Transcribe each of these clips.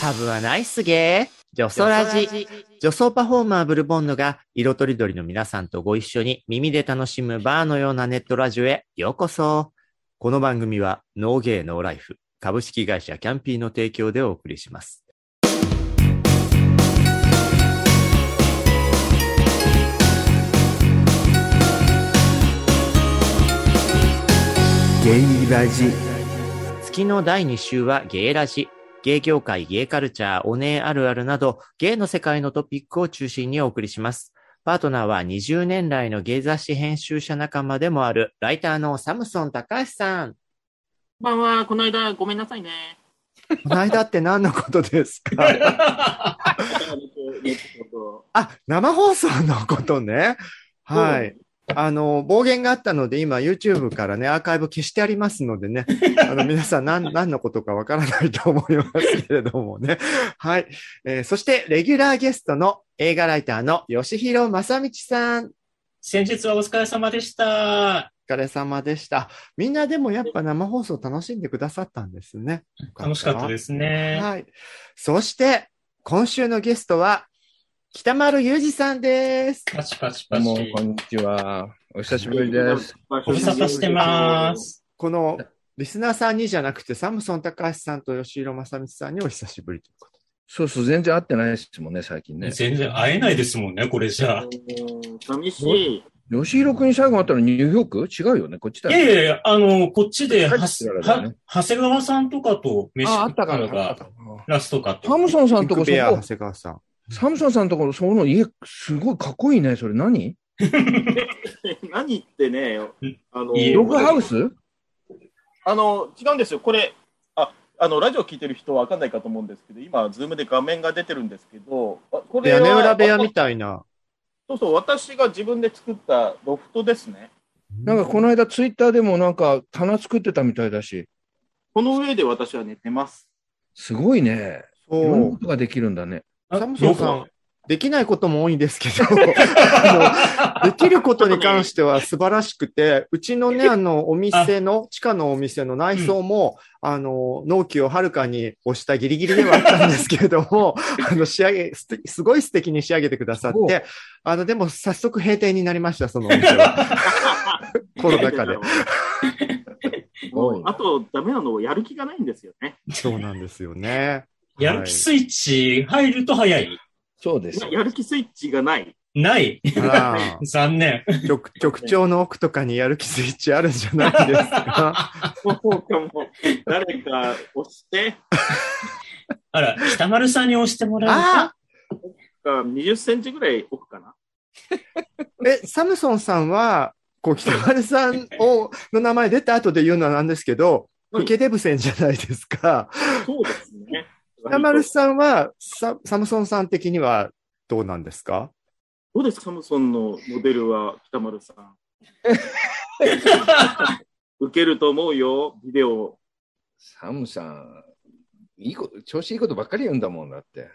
ハブはナイスゲー。ジョソラジ。ジョソパフォーマーブルボンヌが色とりどりの皆さんとご一緒に耳で楽しむバーのようなネットラジオへようこそ。この番組はノーゲーノーライフ株式会社キャンピーの提供でお送りします。ゲイラジ月の第2週はゲイラジ。ゲイ業界、ゲイカルチャー、お姉あるあるなど、ゲイの世界のトピックを中心にお送りします。パートナーは20年来のゲイ雑誌編集者仲間でもある、ライターのサムソン高橋さん。こんばんは、この間ごめんなさいね。この間って何のことですか？あ、生放送のことね。はい。あの、暴言があったので、今 YouTube からね、アーカイブ消してありますのでね、あの、皆さん何、何のことかわからないと思いますけれどもね。はい。えーそして、レギュラーゲストの映画ライターの吉弘正道さん。先日はお疲れ様でした。お疲れ様でした。みんなでもやっぱ生放送楽しんでくださったんですね。。楽しかったですすね。はい。そして、今週のゲストは、北丸裕二さんです。パチパチどうも、パチ。こんにちは。お久しぶりです。ご無沙汰してます。この、リスナーさんにじゃなくて、サムソン高橋さんと吉弘正道さんにお久しぶりということそうそう、全然会ってないですもんね、最近ね。全然会えないですもんね、これじゃあ。寂しい。吉弘君に最後会ったのニューヨーク？違うよね、こっちだいよ、やいやいや、あの、こっちで、は長谷川さんとかと飯食った。のがラストかと。サムソンさんとこそビッグベア、長こ、谷川さん。サムソンさんとこその家、すごいかっこいいね。それ何？何ってね、あの、いいログハウス？あの、違うんですよ。これ、あ、あの、ラジオ聞いてる人はわかんないかと思うんですけど、今、ズームで画面が出てるんですけど、あこれは屋根裏部屋みたいな。そうそう、私が自分で作ったロフトですね。なんかこの間ツイッターでもなんか棚作ってたみたいだし、この上で私は寝てます。すごいね。いそろんなうこ。とができるんだね。あサムソンさどん、できないことも多いんですけど、できることに関しては素晴らしくて、うちのね、あの、お店の、地下のお店の内装も、あの、納期をはるかに押したギリギリではあったんですけれども、あの、仕上げ、すすごい素敵に仕上げてくださって、あの、でも早速閉店になりました、そのお店は。コロナ禍で。もうあと、ダメなのはやる気がないんですよね。そうなんですよね。やる気スイッチ入ると早い？そうですよ。やる気スイッチがない。ない。残念。局局長の奥とかにやる気スイッチあるんじゃないですか？そうかも。誰か押して、あら、北丸さんに押してもらうあか。20センチぐらい奥かな？え、サムソンさんは、こう、北丸さんを、の名前出た後で言うのはなんですけど、はいイケデブセンじゃないですか。そうですね。北丸さんはサ、サムソンさん的にはどうなんですか？どうですか、サムソンのモデルは北丸さん。受けると思うよ、ビデオ。サムさん、いいこと、調子いいことばっかり言うんだもんだって。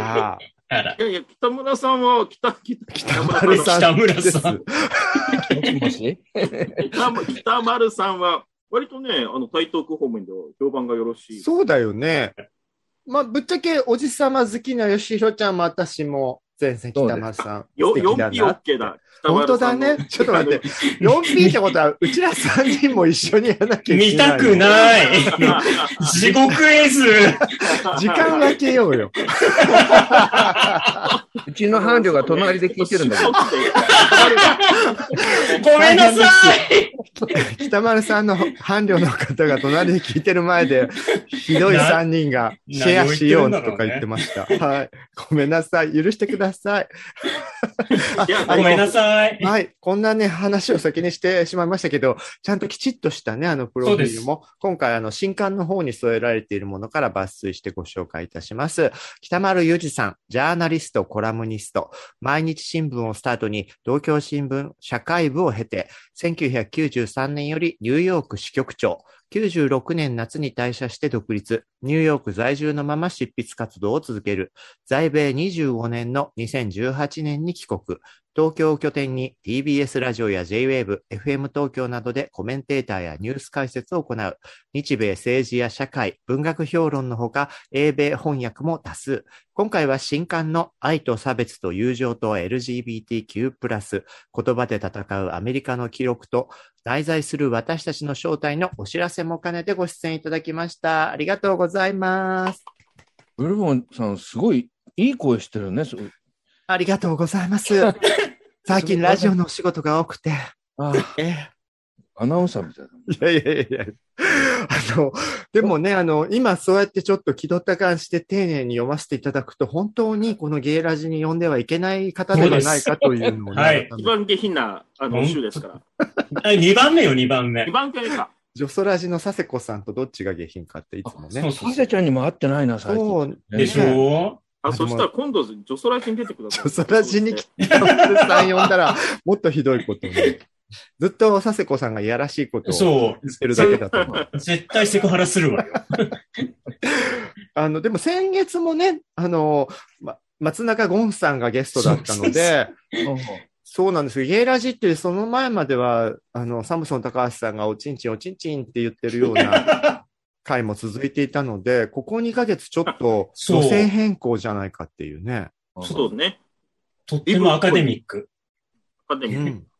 ああい、やいや、北村さんは、北、北、北丸さん北村。さん北丸さんは、割とね、あの、台東区方面では評判がよろしい。そうだよね。まあ、ぶっちゃけおじさま好きな吉弘ちゃんも私も前線北丸さん。よ素敵だな 4P OK だ。北本当だね。ちょっと待って。4P ってことは、うちら3人も一緒にやらなきゃいけ見ない。たくない。地獄絵図。時間分けようよ。うちの伴侶が隣で聞いてるんだけど。ごめんなさい。北丸さんの伴侶の方が隣で聞いてる前で、ひどい3人がシェアしようとか言ってました。はい。ごめんなさい。許してください。いごめんなさい。はい。こんなね、話を先にしてしまいましたけど、ちゃんときちっとしたね、あの、プロフィールも、今回、あの、新刊の方に添えられているものから抜粋してご紹介いたします。北丸裕二さん、ジャーナリスト、コラムニスト、毎日新聞をスタートに、東京新聞社会部を経て、1993 93年よりニューヨーク支局長、96年夏に退社して独立、ニューヨーク在住のまま執筆活動を続ける、在米25年の2018年に帰国、東京を拠点に TBS ラジオや JWAVE、FM 東京などでコメンテーターやニュース解説を行う、日米政治や社会、文学評論のほか、英米翻訳も多数。今回は新刊の愛と差別と友情と LGBTQ+、言葉で戦うアメリカの記録と、内在する私たちの正体のお知らせも兼ねてご出演いただきました。ありがとうございます。ブルボンさん、すごいいい声してるね。ありがとうございます。最近ラジオのお仕事が多くて。あえアナウンサーみたいだ。いやいやいやいや。あの、でもね、あの、今そうやってちょっと気取った感じで丁寧に読ませていただくと、本当にこのゲイラジに読んではいけない方ではないかというのをね、はい一番下品な、あの、週ですから。2番目よ、2番目2。番目か。ジョソラジの佐世子さんとどっちが下品かっていつもね。そうそうサセちゃんにも会ってないな、最近。そう、でしょ？あ、あそしたら今度、ジョソラジに出てください。ジョソラジに来て、さん呼んだら、もっとひどいことに。ずっと佐世子さんがいやらしいことをそ言ってるだけだと思う。う。絶対セクハラするわよ。あの、でも先月もね、あの、ま、松中ゴンさんがゲストだったので、そうなんですよ。ゲイラジっていうその前までは、あの、サムソン高橋さんがおちんちんおちんちんって言ってるような 回も続いていたので、ここ2ヶ月ちょっとそう路線変更じゃないかっていうね。そうね。とってもアカデミック。アカデミーうんあ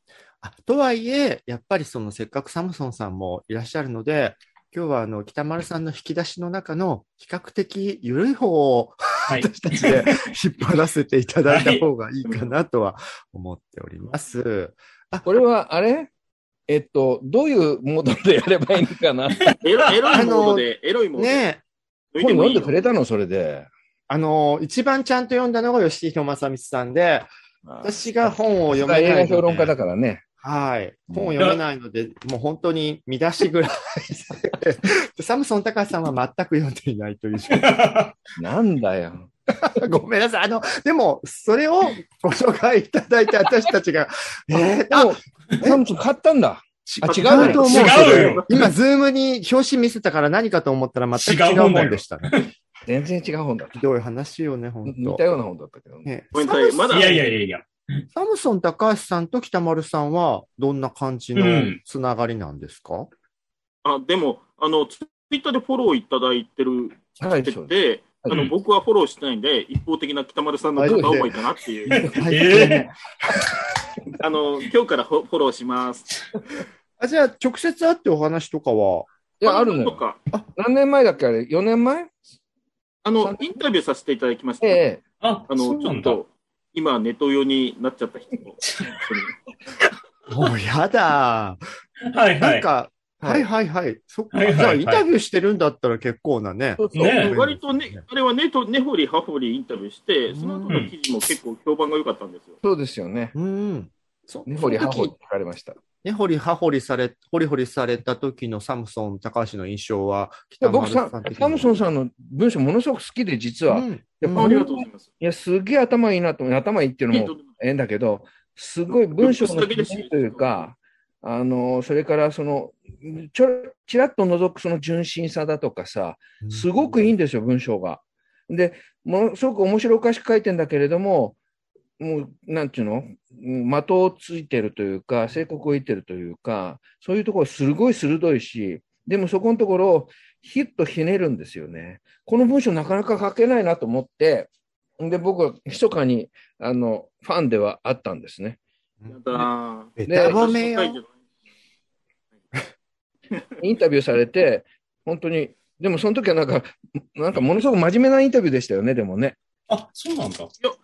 とはいえ、やっぱりそのせっかくサムソンさんもいらっしゃるので、今日はあの、北丸さんの引き出しの中の比較的緩い方をはい。私たちで 引っ張らせていただいた方がいいかなとは思っております。これは、あれ？えっと、どういうモードでやればいいのかな？エロエロいモードで、エロいモードで。ねえ、本読んでくれたの、それで。あの、一番ちゃんと読んだのが吉弘正光さんで、私が本を読め映ないの画評論家だで、からね。はい。本を読めないので、もう本当に見出しぐらいで。サムソン高橋さんは全く読んでいないという なんだよ。ごめんなさい。あの、でも、それをご紹介いただいて、私たちが、えー、あ、でも、サムソン買ったんだ。あ、違うと思う。違うよ今、ズームに表紙見せたから何かと思ったら全く違うもんでしたね。全然違う本だったひ。どい話よね、本当似たような本だったけどね。ねまだいやいやいやいや。サムソン高橋さんと北丸さんは、どんな感じのうんつながりなんですか、あ、でも、あの、ツイッターでフォローいただいてる、はい、てそうて、あの、うん僕はフォローしてないんで、一方的な北丸さんの片思いかなっていう。あの、今日からフォローします。あじゃあ、直接会ってお話とかは、いや、あるのよ。とか、何年前だっけあれ ?4 年前？あの、インタビューさせていただきました。ええ。あ、あの、ち。ょっと、今、ネト用になっちゃった人と。もうやだ。はいはい。なんか、ははいいはいはい。そっか。はいはいはいじゃあ、インタビューしてるんだったら結構なね。そうそう。ね割とね、あれはねと、根掘り葉掘りインタビューして、その後の記事も結構評判が良かったんですよ。そうですよね。うん。そ根掘り葉掘りその時聞かれました。ねほりはほりされ、ほりほりされた時のサムソン高橋の印象は、北僕さ丸さん的にサムソンさんの文章ものすごく好きで、実は。いうんありがとうございます。や、すげえ頭いいなと思う。頭いいっていうのもええんだけど、すごい文章のというか、あの、それからその、ちょ、ちらっと覗くその純真さだとかさ、すごくいいんですよ、文章が。で、ものすごく面白おかしく書いてんだけれども、もう、なんていうの？うん的をついてるというか、正確を言ってるというか、そういうところすごい鋭いし、でもそこのところをヒッとひねるんですよね。この文章なかなか書けないなと思って、で、僕は密かに、あの、ファンではあったんですね。やだーべた褒めよ。インタビューされて、本当に、でもその時はなんか、なんかものすごく真面目なインタビューでしたよね、でもね。あ、そうなんだ。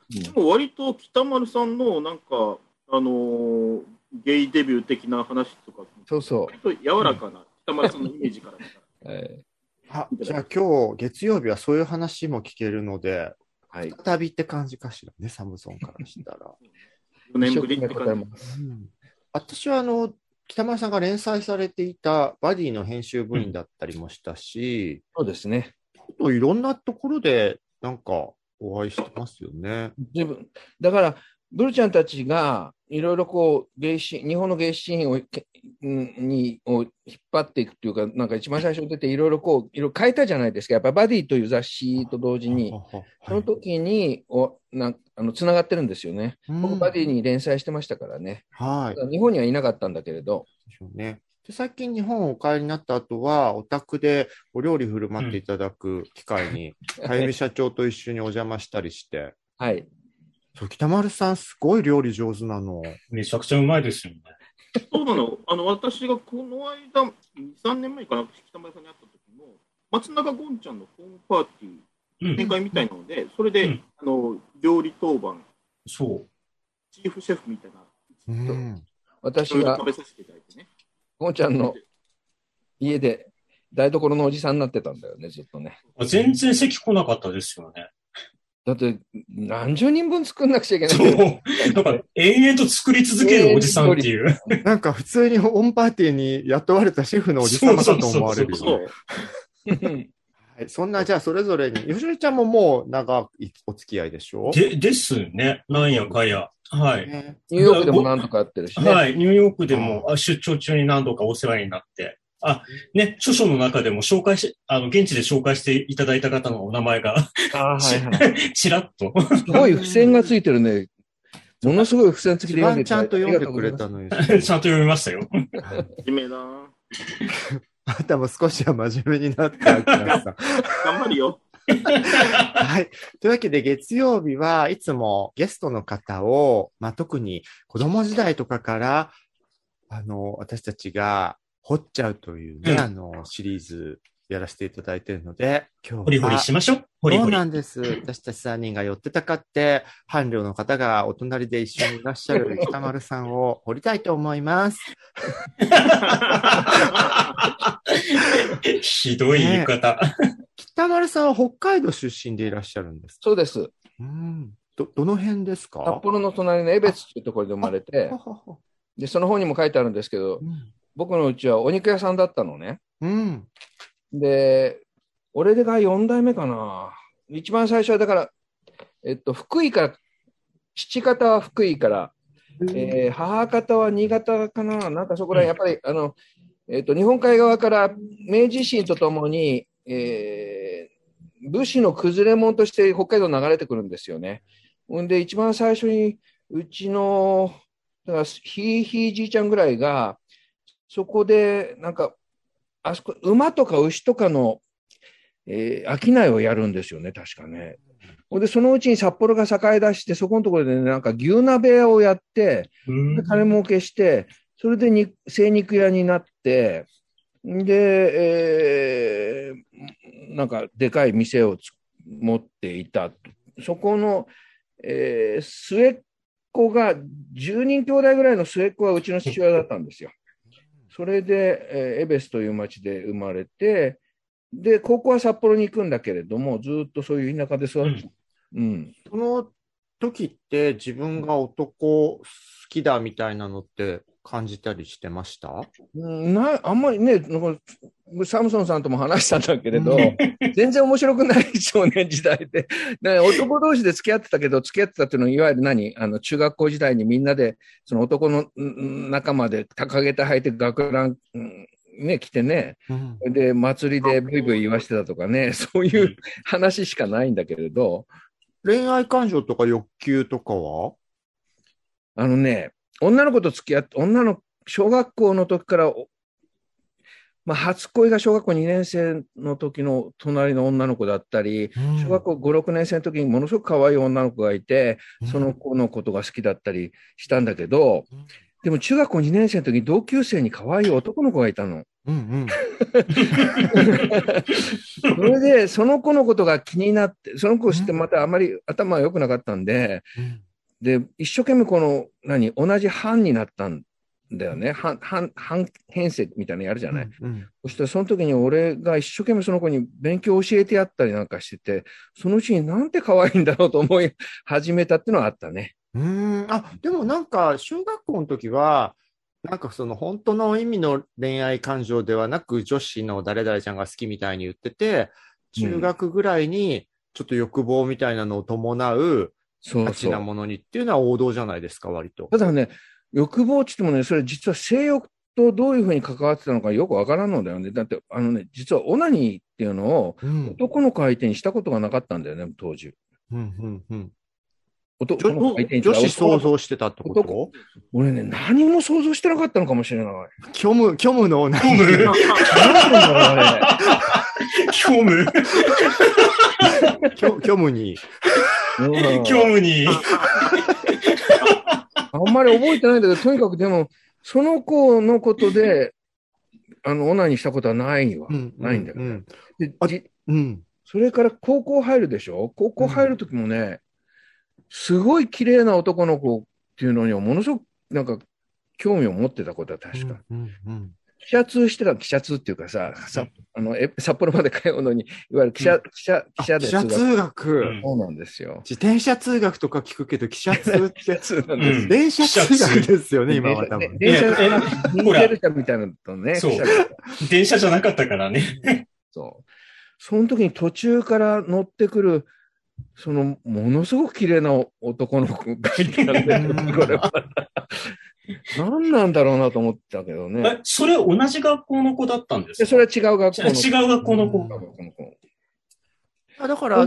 でも割と北丸さんのなんか、あのーゲイデビュー的な話とか、そうそ割と柔らかな北丸さんのイメージから。え あじゃあ今日、月曜日はそういう話も聞けるので、ーはい。再びって感じかしらね、サムソンからしたら。4年ぶりって感じ。うん私はあの、北村さんが連載されていたバディの編集部員だったりもしたし、そうですね。あといろんなところでなんかお会いしてますよね。自分、だから、ブルちゃんたちがいろいろこう芸シ日本の芸シーンをにを引っ張っていくっていうか、なんか一番最初に出ていろいろこう、いろいろ変えたじゃないですか。やっぱバディという雑誌と同時に、その時におなんあの繋がってるんですよね。僕、バディに連載してましたからね。はい。日本にはいなかったんだけれど、でしょうね。で最近日本お帰りになった後は、お宅でお料理振る舞っていただく機会に、かゆみ社長と一緒にお邪魔したりして、はい。そう北丸さんすごい料理上手なの。めちゃくちゃうまいですよね。そうなの。あの、私がこの間、2、3年前かな、北村さんに会った時も、松永ゴンちゃんのホームパーティー、うん展。開みたいなので、それで、うんあの、料理当番、そう。チーフシェフみたいな、うん。私が食べさせていただいてね。ゴンちゃんの家で台所のおじさんになってたんだよね、ずっとね。全然席来なかったですよね。だって、何十人分作んなくちゃいけない。そう。だから、延々と作り続ける おじさんっていう。なんか普通にオンパーティーに雇われたシェフのおじさまかと思われるそうよそうね。はい、そんな、じゃあそれぞれに、よしみちゃんももう長いお付き合いでしょ？で、ですね。なんやかや。はい。ねニューヨークでも何とかやってるしね。はい。ニューヨークでもあ出張中に何度かお世話になって。あ、ね、著書の中でも紹介し、あの、現地で紹介していただいた方のお名前が、あーはいはい。ちらっと。すごい付箋がついてるね。ものすごい付箋付き一で読んで番ちゃんと読んでくれあたのに。ちゃんと読みましたよ。は面目だな。あなたも少しは真面目になっ。頑張るよ。はい。というわけで、月曜日はいつもゲストの方を、まあ、特に子供時代とかから、あの、私たちが掘っちゃうというね、うんあの、シリーズやらせていただいているので、今日は。ホリホリしましょう。ホリそうホリ。なんです。私たち3人が寄ってたかって、伴侶の方がお隣で一緒にいらっしゃる北丸さんを掘りたいと思います。ひどい言い方。北丸さんは北海道出身でいらっしゃるんですか？そうです。うん。ど、どの辺ですか？札幌の隣の江別っていうところで生まれてで、その本にも書いてあるんですけどう、ん。僕のうちはお肉屋さんだったのね。うん。で、俺が4代目かな。一番最初はだから、えっと、福井から、父方は福井から、えー母方は新潟かな、なんかそこら、やっぱり、あの、えっと、日本海側から明治維新とともに、えー武士の崩れ門として北海道流れてくるんですよね。ほんで、一番最初に、うちの、だからひいひいじいちゃんぐらいが、そこで、なんか、あそこ、馬とか牛とかの、えー商いをやるんですよね、確かね。ほんで、そのうちに札幌が栄え出して、そこのところでね、なんか牛鍋屋をやって、金儲けして、それでに精肉屋になって、で、えーなんかでかい店をつ持っていた。そこの、えー末っ子が、10人兄弟ぐらいの末っ子がうちの父親だったんですよ。それで、えーエベスという町で生まれて、で、高校は札幌に行くんだけれども、ずっとそういう田舎で育って、うん、その時って自分が男好きだみたいなのって感じたりしてました？うんなあんまりね、なんかサムソンさんとも話したんだけれど、全然面白くない少年時代で、ね、男同士で付き合ってたけど、付き合ってたっていうのは、いわゆる何？あの中学校時代にみんなで、その男のうん仲間で高げた履いて学ラン、うんね、来てね、うん。で、祭りでブイブイ言わしてたとかね、そういう話しかないんだけれど、恋愛感情とか欲求とかは？あのね、女の子と付き合って、女の小学校の時から、おまあ、初恋が小学校2年生の時の隣の女の子だったり、小学校5、6年生の時にものすごく可愛い女の子がいて、その子のことが好きだったりしたんだけどうん、でも中学校2年生の時に同級生に可愛い男の子がいたの。うんうん。それで、その子のことが気になって、その子を知ってまたあまり頭が良くなかったんで、うんで、一生懸命この、何、同じ班になったんだよね。班、班、班編成みたいなのやるじゃない。うんそしたらその時に俺が一生懸命その子に勉強を教えてやったりなんかしてて、そのうちになんて可愛いんだろうと思い始めたっていうのはあったね。うーん。あ、でもなんか、小学校の時は、なんかその本当の意味の恋愛感情ではなく、女子の誰々ちゃんが好きみたいに言ってて、中学ぐらいにちょっと欲望みたいなのを伴う、そう価値そう。なものにっていうのは王道じゃないですか、割と。ただね、欲望って言ってもね、それ実は性欲とどういうふうに関わってたのかよくわからんのだよね。だって、あのね、実はオナニーっていうのをうん。男の子相手にしたことがなかったんだよね、当時。うんうんうん男の子相手に女子想像像してたってこと？男俺ね、何も想像してなかったのかもしれない。虚無、虚無の虚無何なんだろうあれ虚無虚虚無に。うん虚無に。あんまり覚えてないんだけど、とにかくでも、その子のことで、あの、オナニーしたことはないわ。ないんだけど。うん。であじうん。それから高校入るでしょ？高校入るときもね、すごい綺麗な男の子っていうのにはものすごくなんか興味を持ってたことは確か。うんうん記者通してた記者通っていうかさ、さあのえ札幌まで通うのに、いわゆる記者、記者、記者で記者通学。通学、うん。そうなんですよ。自転車通学とか聞くけど、記者通って、通なんうん。電車通学ですよね、今は多分。電車、電車みたいなのとね、そう。記者が電車じゃなかったからね。そう。その時に途中から乗ってくる、その、ものすごく綺麗な男の子がいたんだようん。これは。何なんだろうなと思ってたけどね。え、それ同じ学校の子だったんですで、かそれは違う学校の。違う学校の子。うん違う学校の子あだから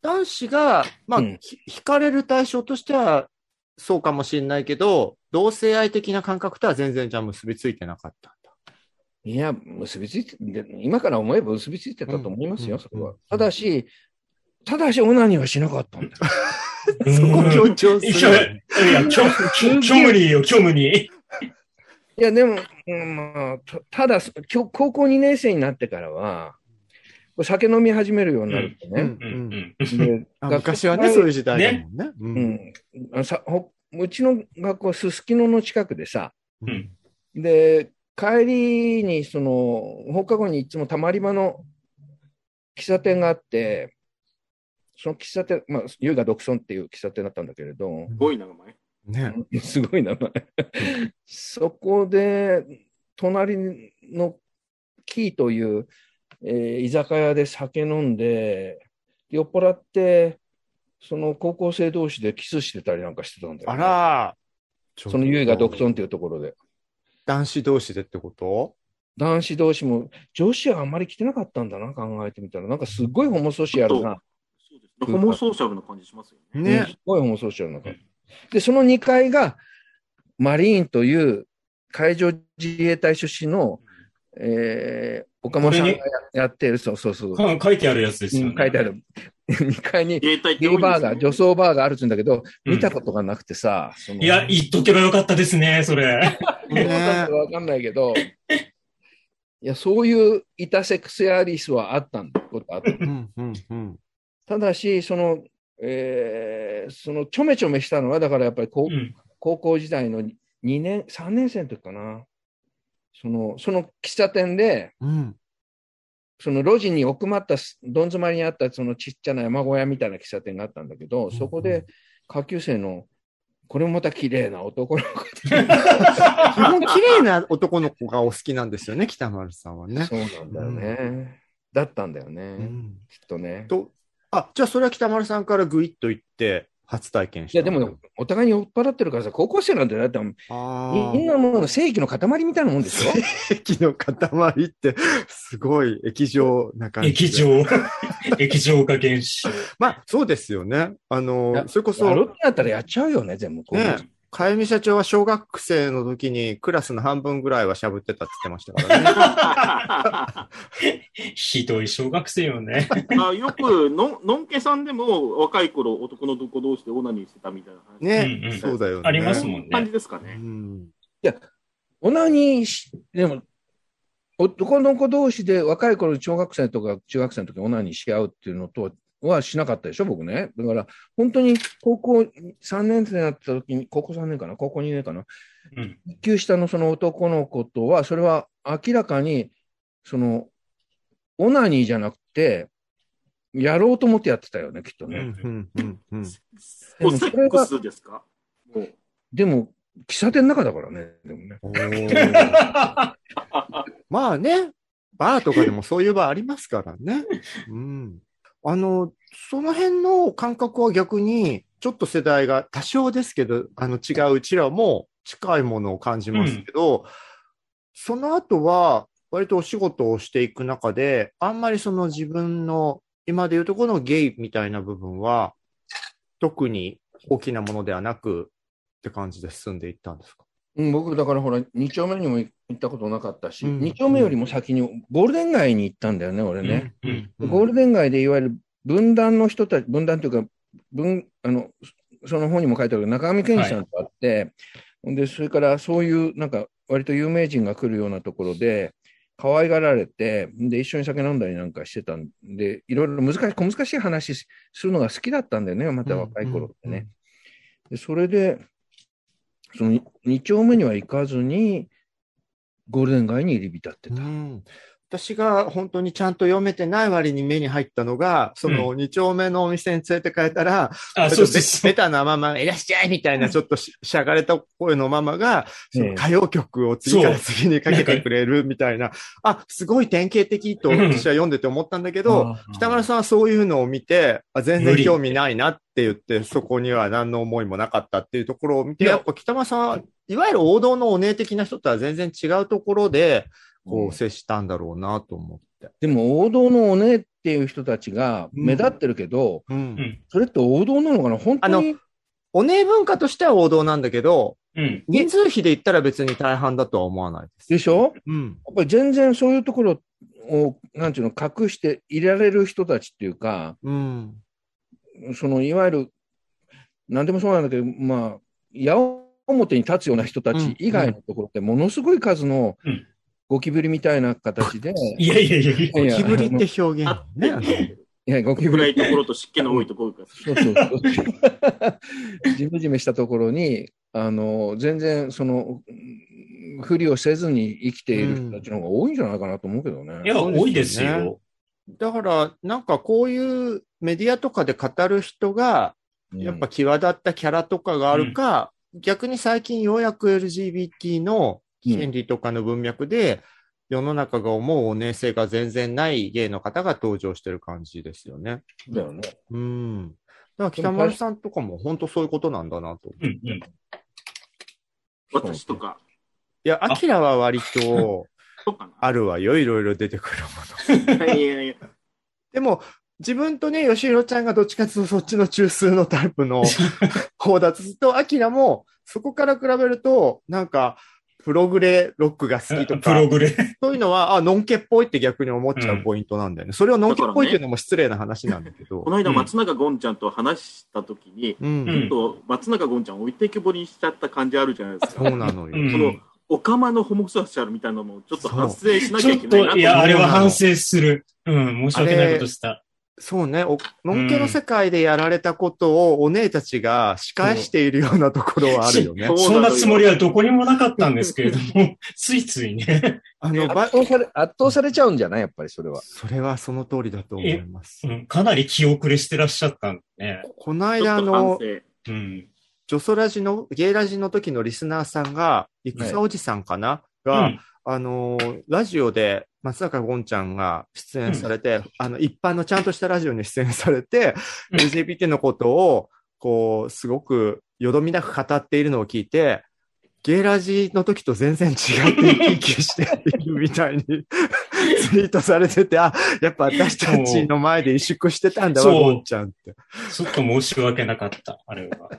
男子が、まあ、うんひ惹かれる対象としては、そうかもしれないけど、同性愛的な感覚とは全然じゃあ結びついてなかったんだ。いや、結びついて、で今から思えば結びついてたと思いますよ、うんそれはうん。ただし、ただし、オナニーはしなかったんだよ。そこ強調すいや、る。いや、虚虚無によ、虚無に。いや、でも、うんまあ、たただ、きょ高校2年生になってからは、酒飲み始めるようになるとね。うんうんであ昔はね、そういう時代だもんね。ううんん、あのさほうちの学校はすすきのの近くでさ、うんで、帰りにその放課後にいつもたまり場の喫茶店があって、その喫茶店、まあ、優雅独尊っていう喫茶店だったんだけれど、すごい名前。ね。すごい名前。そこで、隣のキーという、えー居酒屋で酒飲んで、酔っ払って、その高校生同士でキスしてたりなんかしてたんだよ、あね。ら、その優雅独尊っていうところで。男子同士でってこと？男子同士も、女子はあんまり来てなかったんだな、考えてみたら。なんかすごいホモソーシャルな。ホモソーシャルな感じしますよね。ねうんす。ごいホモソーシャルな感じ。で、その2階が、マリーンという海上自衛隊出身の、えー、岡間さんがややってる、そうそうそう。うん書いてあるやつですよね。うん書いてある。2階に自衛隊ってゲイバーガー、女装バーがあるって言うんだけど、うん見たことがなくてさ、そのいや、言っとけばよかったですね、それ。わかんないけど、いや、そういうイタセクシアリスはあったんだ、ことあったうん、うん、うん。ただし、その、えーそのちょめちょめしたのは、だからやっぱり高,、うん高校時代の2年、3年生の時かな。その、その喫茶店で、うん。その路地に奥まったす、どん詰まりにあったそのちっちゃな山小屋みたいな喫茶店があったんだけど、そこうんうで下級生の、これもまた綺麗な男の子基本綺麗な男の子がお好きなんですよね、北丸さんはね。そうなんだよね。だったんだよね。うんきっとね。と、あ、じゃあそれは北丸さんからグイッと言って、初体験したいや、でも、お互いに酔っ払ってるからさ、高校生なんだよ。だって、あみんなもう正義の塊みたいなもんでしょ？液の塊って、すごい液状な感じで。液状。液状化現象。まあ、そうですよね。あいの、やそれこそ、やるってなったらやっちゃうよね、全部。こういうのね、かゆみ社長は小学生の時にクラスの半分ぐらいはしゃぶってたって言ってましたからね。ひどい小学生よね。あよくの、のんけさんでも若い頃男の子同士でオナニーしてたみたいな話。ね、うんうんそうだよね。ありますもんね感じですかうね。ん。オナニーし、でも、男の子同士で若い頃、小学生とか中学生の時にオナニーし合うっていうのとはしなかったでしょ、僕ね。だから、本当に高校3年生になった時に、高校3年かな、高校2年かな、うん一級下のその男の子とは、それは明らかに、その、オナニーじゃなくて、やろうと思ってやってたよね、きっとね。うん、うん、うん、うん。もうセックスですか？もう。でも、喫茶店の中だからね、でもね。まあね、バーとかでもそういう場ありますからね。うん。あの、その辺の感覚は逆に、ちょっと世代が多少ですけど、あの違ううちらも近いものを感じますけど、その後は割とお仕事をしていく中で、あんまりその自分の今でいうところのゲイみたいな部分は、特に大きなものではなくって感じで進んでいったんですか？うん、僕、だからほら、2丁目にも行ったことなかったし、うん。2丁目よりも先にゴールデン街に行ったんだよね、俺ね。ゴールデン街でいわゆる分断の人たち、分断というか、分あのその本にも書いてあるけど中上健二さんと会って、でそれからそういうなんか割と有名人が来るようなところで、可愛がられて、で一緒に酒飲んだりなんかしてたんで、いろいろ難しい小難しい話するのが好きだったんだよね、また若い頃ってね。でそれで、その2丁目には行かずに、ゴールデン街に入り浸ってた。うん私が本当にちゃんと読めてない割に目に入ったのが、その2丁目のお店に連れて帰ったら、あ、そうそうそベう。タなママがいらっしゃいみたいなちょっとししゃがれた声のママが、その歌謡曲を次から次にかけてくれるみたいな、あ、すごい典型的と私は読んでて思ったんだけど、あ北村さんはそういうのを見て、あ全然興味ないなって言って、そこには何の思いもなかったっていうところを見て、やっぱ北村さんは、いわゆる王道のお姉的な人とは全然違うところで、こう接したんだろうなと思って。でも王道のお姉っていう人たちが目立ってるけど、うんうんそれって王道なのかな？本当に？お姉文化としては王道なんだけど、うん。人数比で言ったら別に大半だとは思わないです。でしょ？うん。やっぱり全然そういうところを、なんていうの、隠していられる人たちっていうか、うん。そのいわゆる、なんでもそうなんだけど、まあ、矢面に立つような人たち以外のところって、ものすごい数のうんゴキブリみたいな形で、いやいやいやいや。いや木ぶりって表現あね。いや、ゴキブリ暗いところと湿気の多いところが。そうそうそう。ジメジメしたところに、あの、全然、その、うんふりをせずに生きている人たちの方が多いんじゃないかなと思うけどね。いや、多いですよ。だから、なんかこういうメディアとかで語る人が、うんやっぱ際立ったキャラとかがあるか、逆に最近ようやく LGBT の権利とかの文脈で、世の中が思うお姉性が全然ないゲイの方が登場してる感じですよね。だよね。うん。だから北丸さんとかも本当そういうことなんだなと。うんうん。私とか、いや、アキラは割と あるわよ、いろいろ出てくるもの。な。いやいや、でも、自分とね、吉弘ちゃんがどっちかというとそっちの中枢のタイプの 方だとすると、アキラもそこから比べると、なんか、プログレロックが好きとかプロ、グレ。そういうのは、あ、ノンケっぽいって逆に思っちゃうポイントなんだよね。それをノンケっぽいっていうのも失礼な話なんだけど。この間うん松永ゴンちゃんと話したときに、うん、うんちょっと松永ゴンちゃん置いてけぼりにしちゃった感じあるじゃないですか。そうなのよ。うんその、オカマのホモソーシャルみたいなのもちょっと発生しなきゃいけないなと、いや、あれは反思省する。うん、申し訳ないことした。そうね。おノンケの世界でやられたことをお姉たちが仕返しているようなところはあるよねそ。うそんなつもりはどこにもなかったんですけれども、ついついね。あの、ば圧倒され圧倒されちゃうんじゃない？やっぱりそれは。それはその通りだと思いますう。ん、かなり気遅れしてらっしゃったんでね。この間、の、省。うん。ジョソラジの、ゲイラジの時のリスナーさんが、戦おじさんかな、が、うんあのー、ラジオで松坂ゴンちゃんが出演されて、あの、一般のちゃんとしたラジオに出演されて、うん LGBT のことを、こう、すごくよどみなく語っているのを聞いて、ゲイラジの時と全然違って生き生きしているみたいに ツイートされてて、あ、やっぱ私たちの前で萎縮してたんだわ、ゴンちゃんって。ちょっと申し訳なかった、あれは。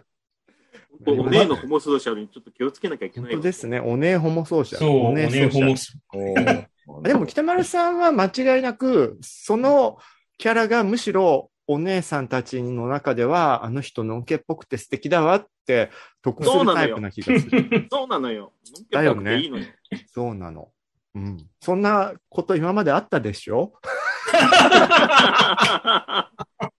お姉のホモソーシャルにちょっと気をつけなきゃいけ本ないわ当ですね。お姉ホモソーシャル。そう、お姉ね、ホモス。でも北丸さんは間違いなく、そのキャラがむしろお姉さんたちの中では、あの人のんけっぽくて素敵だわって得するタイプな気がする。そうなのよ。だよねいいのよ。そうなの。うん。そんなこと今まであったでしょ？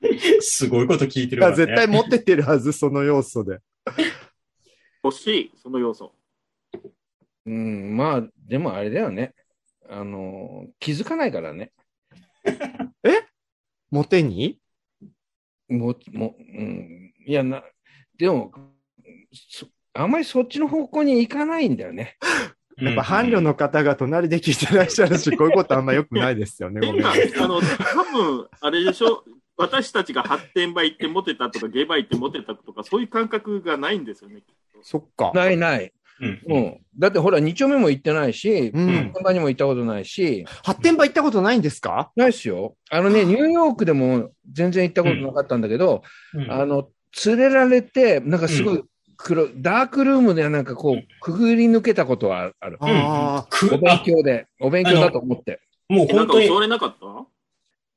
すごいこと聞いてるわね。絶対持ってってるはず、その要素で。欲しい、その要素。うん、まあ、でもあれだよね。あの、気づかないからね。モテに？もう、もう、うん。いや、な、でも、そあんまりそっちの方向に行かないんだよね。やっぱ伴侶の方が隣で聞いてらっしゃるし、こういうことあんま良くないですよね。ごめんなさい。あの、多分、あれでしょ？私たちが発展場行ってモテたとか、ゲイバー行ってモテたとか、そういう感覚がないんですよね。そっか。ないない。うんうん。だってほら、2丁目も行ってないし、うん。現場にも行ったことないし、発展場行ったことないんですか？ないっすよ。あのね、ニューヨークでも全然行ったことなかったんだけど、うんあの、連れられて、なんかすごい黒、ダークルームでなんかこう、くぐり抜けたことはある。うんあくお勉強で、お勉強だと思って。もうえなんか本当に襲、われなかった？い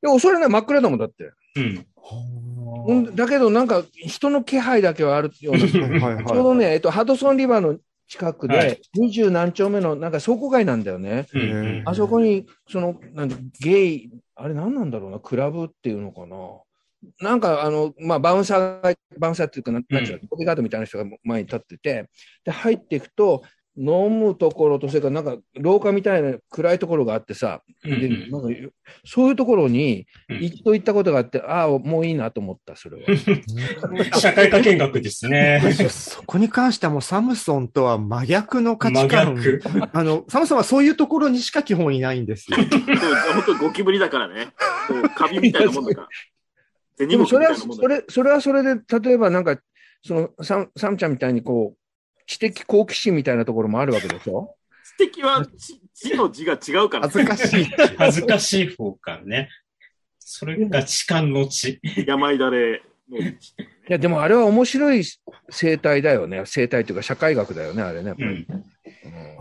や、恐れない、真っ暗だもんだって。うん。ほんだけど、なんか人の気配だけはあるような。ち はいはいはょうどね、えっと、ハドソンリバーの近くはで、二十何丁目のなんか倉庫街なんだよね。あそこに、その、なんで、ゲイ、あれ何なんだろうな、クラブっていうのかな。なんか、あの、まあ、バウンサーが、バウンサーっていうか、なんちゅうの、ボディーガードみたいな人が前に立ってて、で、入っていくと、飲むところと、それからなんか、廊下みたいな暗いところがあってさ、で、うんうんなんか、そういうところにうん一度行ったことがあって、ああ、もういいなと思った、それは。社会科見学ですね。い。そこに関してはもうサムソンとは真逆の価真値観。逆。あの、サムソンはそういうところにしか基本いないんですよ。そう本当にゴキブリだからね。カビみたいなもんだから。でもそれは。それ、それはそれで、例えばなんか、その、サムサムちゃんみたいにこう、知的好奇心みたいなところもあるわけでしょ？知的は知知の字が違うから。恥ずかしい。恥ずかしい方かね。それが痴漢の地。病だれの字。いや、でもあれは面白い生態だよね。生態というか社会学だよね、あれね。うん。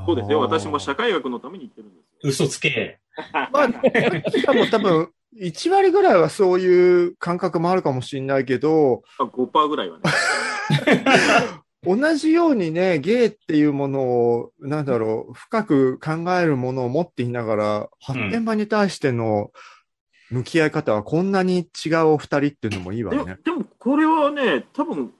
そうですよ。私も社会学のために言ってるんですよ。嘘つけ。まあ、しかも多分、1割ぐらいはそういう感覚もあるかもしれないけど、あ5%ぐらいはね。同じようにね、ゲイっていうものを、なんだろう、深く考えるものを持っていながら、発展場に対しての向き合い方はこんなに違うお二人っていうのもいいわね。でもこれはね、多分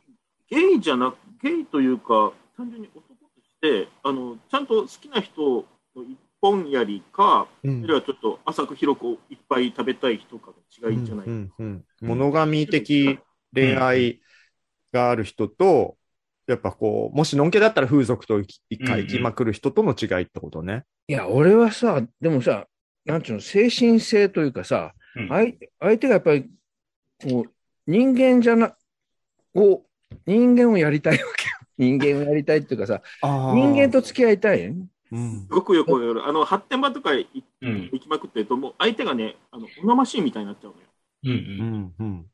ゲイじゃなく、ゲイというか、単純に男として、あのちゃんと好きな人の一本やりか、うん。あるいはちょっと浅く広くいっぱい食べたい人かの違いじゃない、うんうんうん、モノガミ的恋愛がある人と、やっぱこう、もしのんけだったら風俗と一回行きまくる人との違いってことね。いや、俺はさ、でもさ、なんちゅうの、精神性というかさ、うん相相手がやっぱり、こう、人間じゃな、を、人間をやりたいわけよ。人間をやりたいっていうかさ、人間と付き合いたい。うんすごくよくわかる。あの発展場とかいうん。行きまくってると、もう相手がね、あのオナマシーンみたいになっちゃうのよ。うんう。うんんうん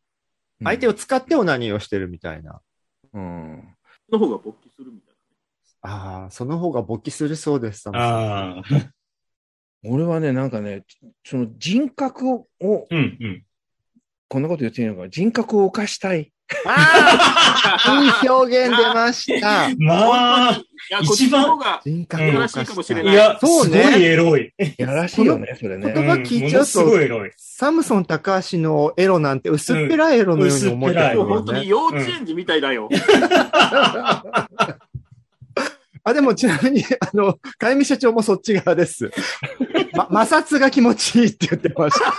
相手を使ってオナニーをしてるみたいな。うん。その方が勃起するみたいああ、その方が勃起するそうです。ああ。俺はね、なんかね、その人格を、をうんうん。こんなこと言っていいのか、人格を犯したい。ああいい表現出ました。まあ、な。いや、こっちの方が人格いかもしれないいや、そうねすごいエロい。やらしいよね、それね。言葉聞いちゃうとんものすごいエロい。サムソン高橋のエロなんて薄っぺらいエロのように思ってたもうよね。本当に幼稚園児みたいだよ。あ、でもちなみに、あの、かゆみ社長もそっち側です。ま、摩擦が気持ちいいって言ってました。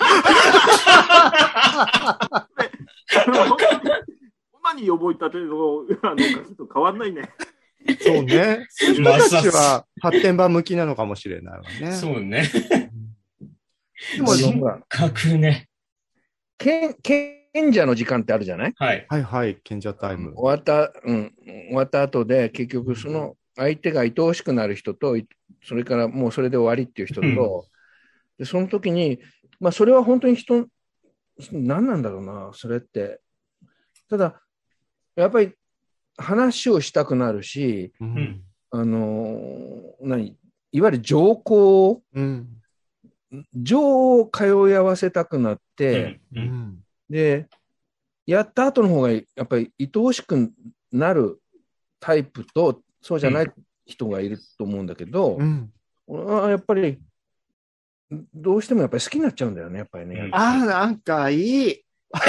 オナニー覚えたての、あの、昔と変わんないね。そうね。人たち。は発展場向きなのかもしれないわね。そうね。でも、あのほら格ね。賢賢者の時間ってあるじゃないはい。はいはい、賢者タイム。終わった、うん、終わった後で、結局その相手が愛おしくなる人と、それからもうそれで終わりっていう人と、でその時に、まあそれは本当に人、何なんだろうな、それって。ただ、やっぱり話をしたくなるし、ううんん。あのー何、いわゆる情行、うん。情を通い合わせたくなっうて、んう。ん。で、やった後の方がやっぱり愛おしくなるタイプと、そうじゃない人がいると思うんだけど、うん。俺はやっぱり、どうしてもやっぱり好きになっちゃうんだよね、やっぱりね。あ、なんかいい。な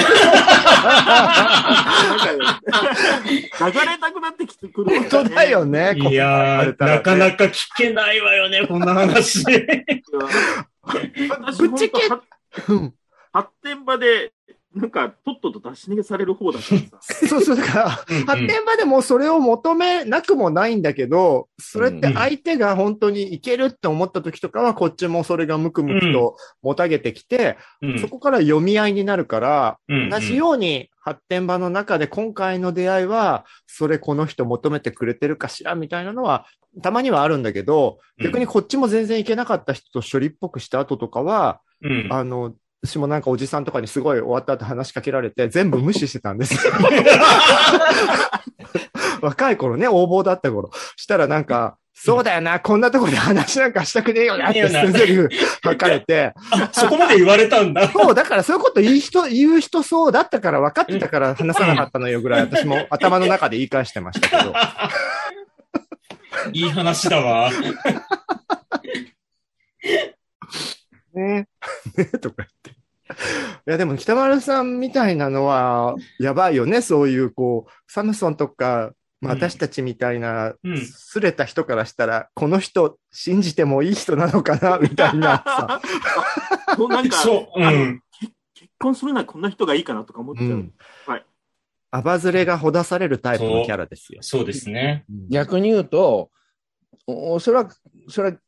んか、流れたくなってきてくるわ、本当だよ。ね。いやー、なかか。なか聞けないわよね、こんな話。私ぶっちゃけ発展場でなんか、とっとと出し逃げされる方だからさ。そうそう、だから、発展場でもそれを求めなくもないんだけど、それって相手が本当にいけるって思った時とかは、こっちもそれがムクムクともたげてきて、うん。そこから読み合いになるから、うん同じように発展場の中で今回の出会いは、それこの人求めてくれてるかしらみたいなのは、たまにはあるんだけど、うん。逆にこっちも全然いけなかった人と処理っぽくした後とかは、うん。あの、私もなんかおじさんとかにすごい終わった後話しかけられて、全部無視してたんですよ。若い頃ね、応募だった頃。したらなんか、そうだよな、こんなとこで話なんかしたくねえよなって捨て台かれて、あ、そこまで言われたんだ。そう、だからそういうこと言う人、言う人そうだったから分かってたから話さなかったのよぐらい、私も頭の中で言い返してましたけど。いい話だわ。ね。ねとか。いや、でも北丸さんみたいなのは、やばいよね。そういう、こう、サムソンとか、まあ、うん私たちみたいな、うんすれた人からしたら、この人、信じてもいい人なのかな、みたいなさ。もうなんか、そう、うあのん。結婚するならこんな人がいいかなとか思っちゃう。うん。はい。アバズレがほだされるタイプのキャラですよ。そうですね。逆に言うと、おおそらく、それは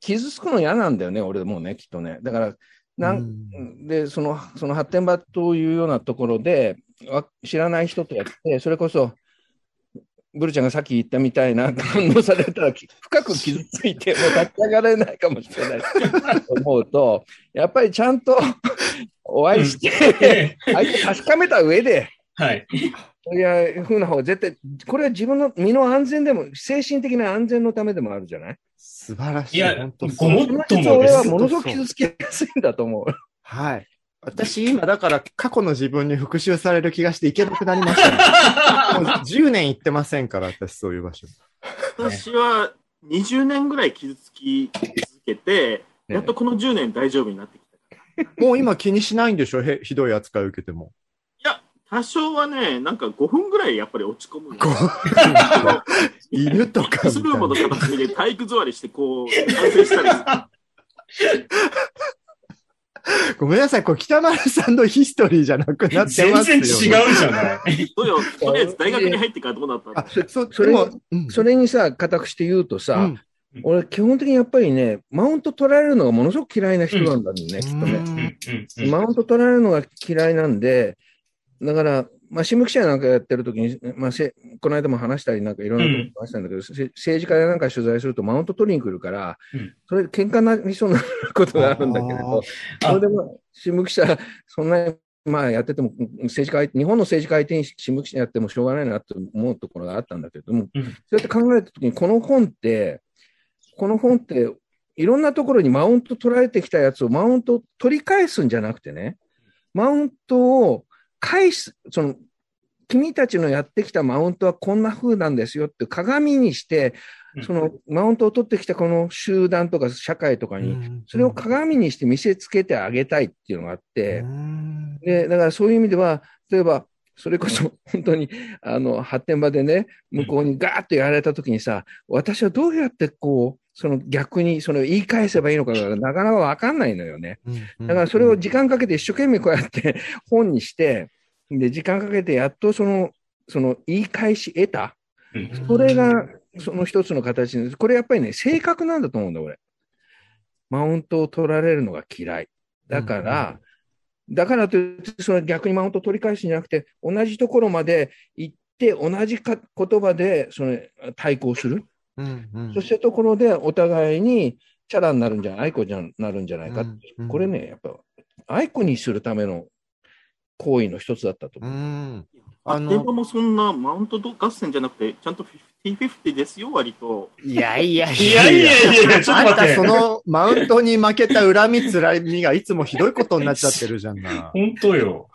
傷つくの嫌なんだよね、俺もね、きっとね。だから、なんうん。で、その、その発展場というようなところで、わ知らない人とやって、それこそ、ブルちゃんがさっき言ったみたいな 反応されたら、き深く傷ついて、もう立ち上がれないかもしれない。と思うと、やっぱりちゃんとお会いして、相手確かめた上で、はい。そういうふうな方が絶対、これは自分の身の安全でも、精神的な安全のためでもあるじゃない？素晴らしい。いや本当ごもっと実は俺はものすごく傷つきやすいんだと思う。はい。私今だから過去の自分に復讐される気がしていけなくなりました、ね。もう10年行ってませんから、私そういう場所。私は20年ぐらい傷つき続けて、ねやっとこの10年大丈夫になってきた。もう今気にしないんでしょ？へひどい扱い受けても。多少はね、なんか5分ぐらいやっぱり落ち込む 犬とかスルーモのな。形で体育座りしてこう、反省したりする。ごめんなさい、これ北丸さんのヒストリーじゃなくなって全ますよ、然違うじゃない。どうよ、とりあえず大学に入ってからどうなったの？あ、そう、それでも、うんそれにさ、固くして言うとさ、うん俺、基本的にやっぱりね、マウント取られるのがものすごく嫌いな人なんだろうね、きっとうね。マウント取られるのが嫌いなんで、だから、まあ、新聞記者なんかやってるときに、まあ、せこの間も話したり、なんかいろんなこと話したんだけど、せ政治家やなんか取材するとマウント取りに来るから、うん。それ喧嘩になりそうなことがあるんだけれど、あそれでも新聞記者、そんなに、まあ、やってても、政治家日本の政治家相手に新聞記者やってもしょうがないなと思うところがあったんだけれども、うん。そうやって考えたときに、この本って、この本って、いろんなところにマウント取られてきたやつをマウント取り返すんじゃなくてね、マウントを返す、その、君たちのやってきたマウントはこんな風なんですよって鏡にして、そのマウントを取ってきたこの集団とか社会とかに、それを鏡にして見せつけてあげたいっていうのがあって、で、だからそういう意味では、例えば、それこそ本当に、あの、発展場でね、向こうにガーッとやられたときにさ、私はどうやってこう、その逆にそれを言い返せばいいのかがなかなかわかんないのよね。だからそれを時間かけて一生懸命こうやって 本にして、で、時間かけてやっとその、その言い返し得た。うんそれがその一つの形です。これやっぱりね、性格なんだと思うんだ、俺。マウントを取られるのが嫌い。だから、だからといって、その逆にマウントを取り返すんじゃなくて、同じところまで行って、同じか言葉でその対抗する。そしてところでお互いにチャラになるんじゃない、愛子じゃなるんじゃないか。これね、やっぱ、愛子にするための行為の一つだったと思う。うん。ああの電話もそんなマウント合戦じゃなくて、ちゃんと50-50ですよ、割と。いやいやいいやいやいやいや、ちょっとあん待って たそ。のマウントに負けた恨みつらみがいつもひどいことになっちゃってるじゃんな。本当よ。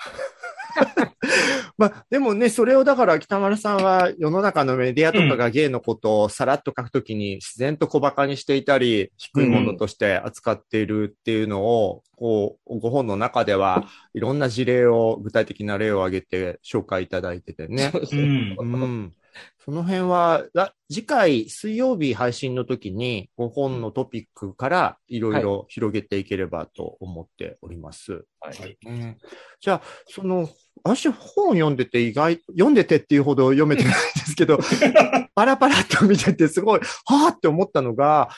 まあ、でもね、それをだから北丸さんは世の中のメディアとかがゲイのことをさらっと書くときに自然と小馬鹿にしていたり、低いものとして扱っているっていうのを、こう、ご本の中ではいろんな事例を、具体的な例を挙げて紹介いただいててね。うん。うん。その辺は、ら次回水曜日配信の時に、ご本のトピックからいろいろ広げていければと思っております。はい。うんじゃあ、その、私本読んでて意外、読んでてっていうほど読めてないんですけど、パラパラっと見ててすごい、はぁって思ったのが、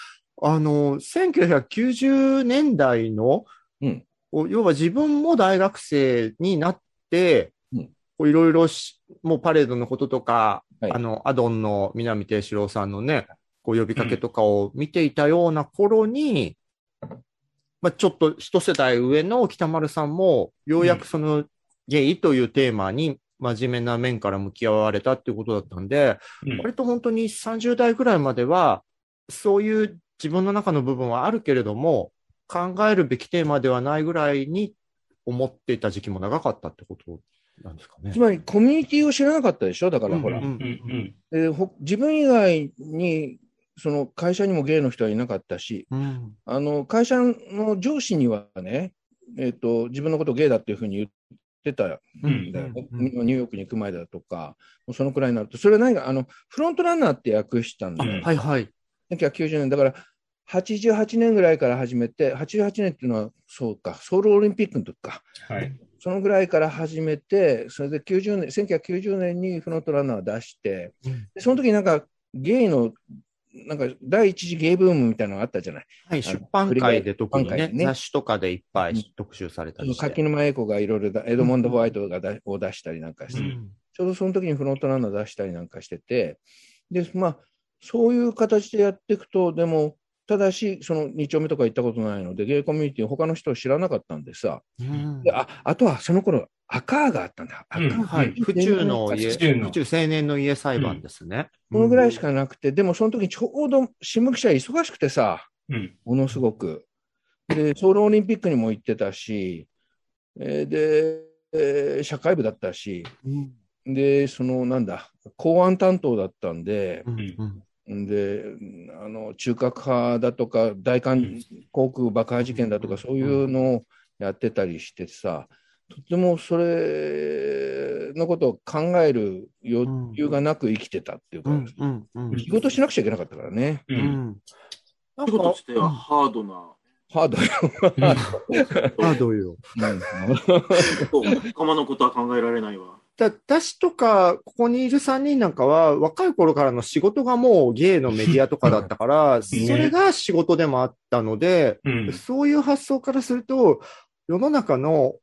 あの、1990年代の、うん。要は自分も大学生になっていろいろし、もうパレードのこととか、はい。あの、アドンの南定四郎さんのね、こう呼びかけとかを見ていたような頃に、まあ、ちょっと一世代上の北丸さんも、ようやくそのゲイというテーマに真面目な面から向き合われたっていうことだったんで、うん割と本当に30代ぐらいまでは、そういう自分の中の部分はあるけれども、考えるべきテーマではないぐらいに思っていた時期も長かったってことなんですかねつ。まりコミュニティを知らなかったでしょ？だからほら。自分以外に、その会社にもゲイの人はいなかったし、うんあの会社の上司にはね、えっと自分のことをゲイだっていうふうに言ってたんうん。だよね、うんニューヨークに行く前だとか、もうそのくらいになると、それは何かあのフロントランナーって訳したんだよ、うん。はいはい。1990年、だから88年ぐらいから始めて、88年っていうのは、そうか、ソウルオリンピックの時か、はい。そのぐらいから始めて、それで90年、1990年にフロントランナーを出して、うん。でその時になんかゲイの、なんか第一次ゲイブームみたいなのがあったじゃない。はい、の出版界で特にねね。雑誌とかでいっぱうん。い特集されたりして。柿沼栄子がいろいろだ、エドモンド・ホワイトがだを出したりなんかして、うん。ちょうどその時にフロントランナー出したりなんかしてて、で、まあ、そういう形でやっていくと、でも、ただし、その2丁目とか行ったことないので、ゲイコミュニティ、他の人を知らなかったんでさ、うんでああとはその頃アカーがあったんだ。アカーうんはい。府中の家、府中青年の家裁判ですね。このぐらいしかなくて、でもその時ちょうど新聞記者忙しくてさ、うん。ものすごく。で、ソウルオリンピックにも行ってたし、えーで、えー社会部だったし、うん。で、そのなんだ、公安担当だったんで、うんうんで、あの、中核派だとか、大韓航空爆破事件だとか、そういうのをやってたりしてさ、とてもそれのことを考える余裕がなく生きてたっていうか、うんうんうん仕事しなくちゃいけなかったからね。う。うんん。なん仕事かとしてはハードな、ハードよ。ハードよ。そう仲間のことは考えられないわ。だ私とか、ここにいる3人なんかは、若い頃からの仕事がもうゲイのメディアとかだったから、それが仕事でもあったので、うん。そういう発想からすると、世の中の、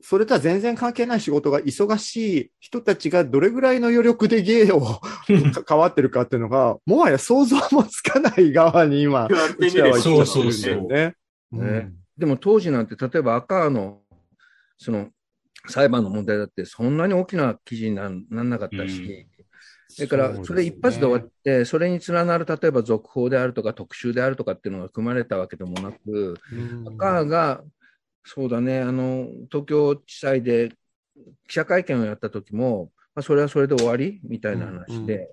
それとは全然関係ない仕事が忙しい人たちがどれぐらいの余力で芸を か関わってるかっていうのが、もはや想像もつかない側に今、うちらは行っちゃってそうそうるんだよね。ねでも当時なんて、例えば赤の、その、裁判の問題だって、そんなに大きな記事になんなんなかったし、それから、それ一発で終わって、それに連なる、例えば続報であるとか特集であるとかっていうのが組まれたわけでもなく、うん。赤が、そうだね、あの、東京地裁で記者会見をやった時も、まあ、それはそれで終わり？みたいな話で、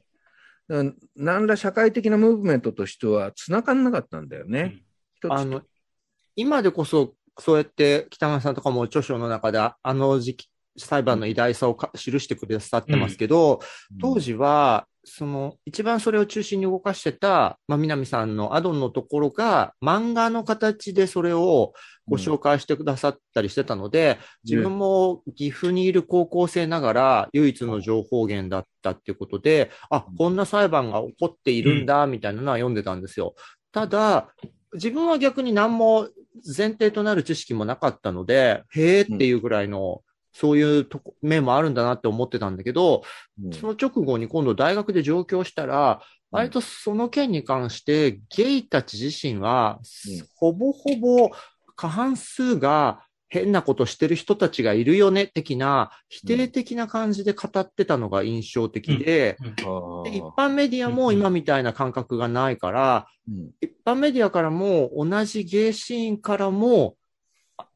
だから何ら社会的なムーブメントとしては繋がんなかったんだよね。あの、今でこそ、そうやって北川さんとかも著書の中でああの時期、裁判の偉大さをか記してくださってますけど、当時は、その、一番それを中心に動かしてた、まあ、南さんのアドンのところが、漫画の形でそれをご紹介してくださったりしてたので、自分も岐阜にいる高校生ながら、唯一の情報源だったっていうことで、あ、こんな裁判が起こっているんだ、みたいなのは読んでたんですよ。ただ、自分は逆に何も前提となる知識もなかったので、へーっていうぐらいの、そういうとこ面もあるんだなって思ってたんだけど、うん。その直後に今度大学で上京したら、割とその件に関して、ゲイたち自身はうん、ほぼほぼ過半数が変なことしてる人たちがいるよね、的な、否定的な感じで語ってたのが印象的で、一般メディアも今みたいな感覚がないから、うん。一般メディアからも同じゲイシーンからも、あ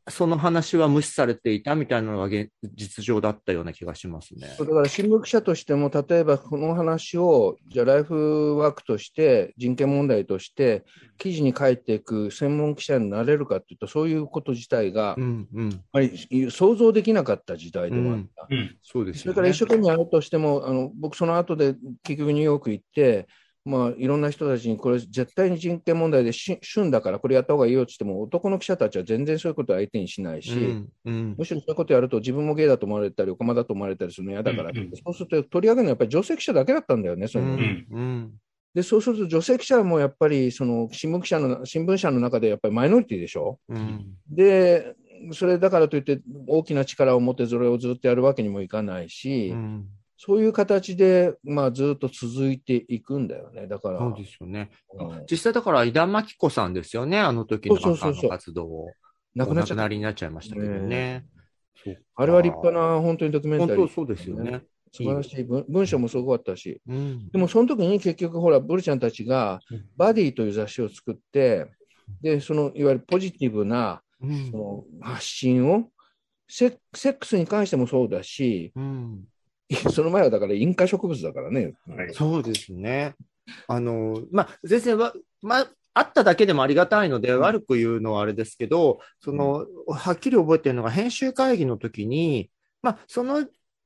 その話は無視されていたみたいなのが現実情だったような気がしますね。だから新聞記者としても、例えばこの話を、じゃあライフワークとして、人権問題として、記事に書いていく専門記者になれるかっていうと、そういうこと自体が、うんうん。ぱり想像できなかった時代でもあった。うん。そうですよね。それから一生懸命やるとしても、あの僕、その後で結局ニューヨーク行って、まあ、いろんな人たちに、これ絶対に人権問題でし旬だから、これやった方がいいよって言っても、男の記者たちは全然そういうことを相手にしないし、うんうん。むしろそういうことやると、自分もゲイだと思われたり、オカマだと思われたりするの嫌だからうんうん。そうすると取り上げるのはやっぱり女性記者だけだったんだよね、そういうのうんうん。でそうすると女性記者もやっぱりその新聞記者の新聞社の中でやっぱりマイノリティでしょ？うん。で、それだからといって大きな力を持ってそれをずっとやるわけにもいかないし、うんそういう形で、まあ、ずっと続いていくんだよね。だから、そうですよね。うん実際だから、井田真紀子さんですよね。あの時のそうそうそうそう赤の活動を。亡くなっちゃりになっちゃいましたけどね。そうかあれは立派な本当にドキュメンタリー。本当そうですよね。素晴らしい文文章もすごかったし。うんでもその時に結局ほら、ブルちゃんたちがうん、バディという雑誌を作って、で、そのいわゆるポジティブなうんその発信をセ、セックスに関してもそうだし、うん その前はだから引火植物だからね。はいそうですね。あの、まあ、全然わ、まあ、あっただけでもありがたいので、悪く言うのはあれですけど、その、はっきり覚えてるのが、編集会議の時に、まあ、その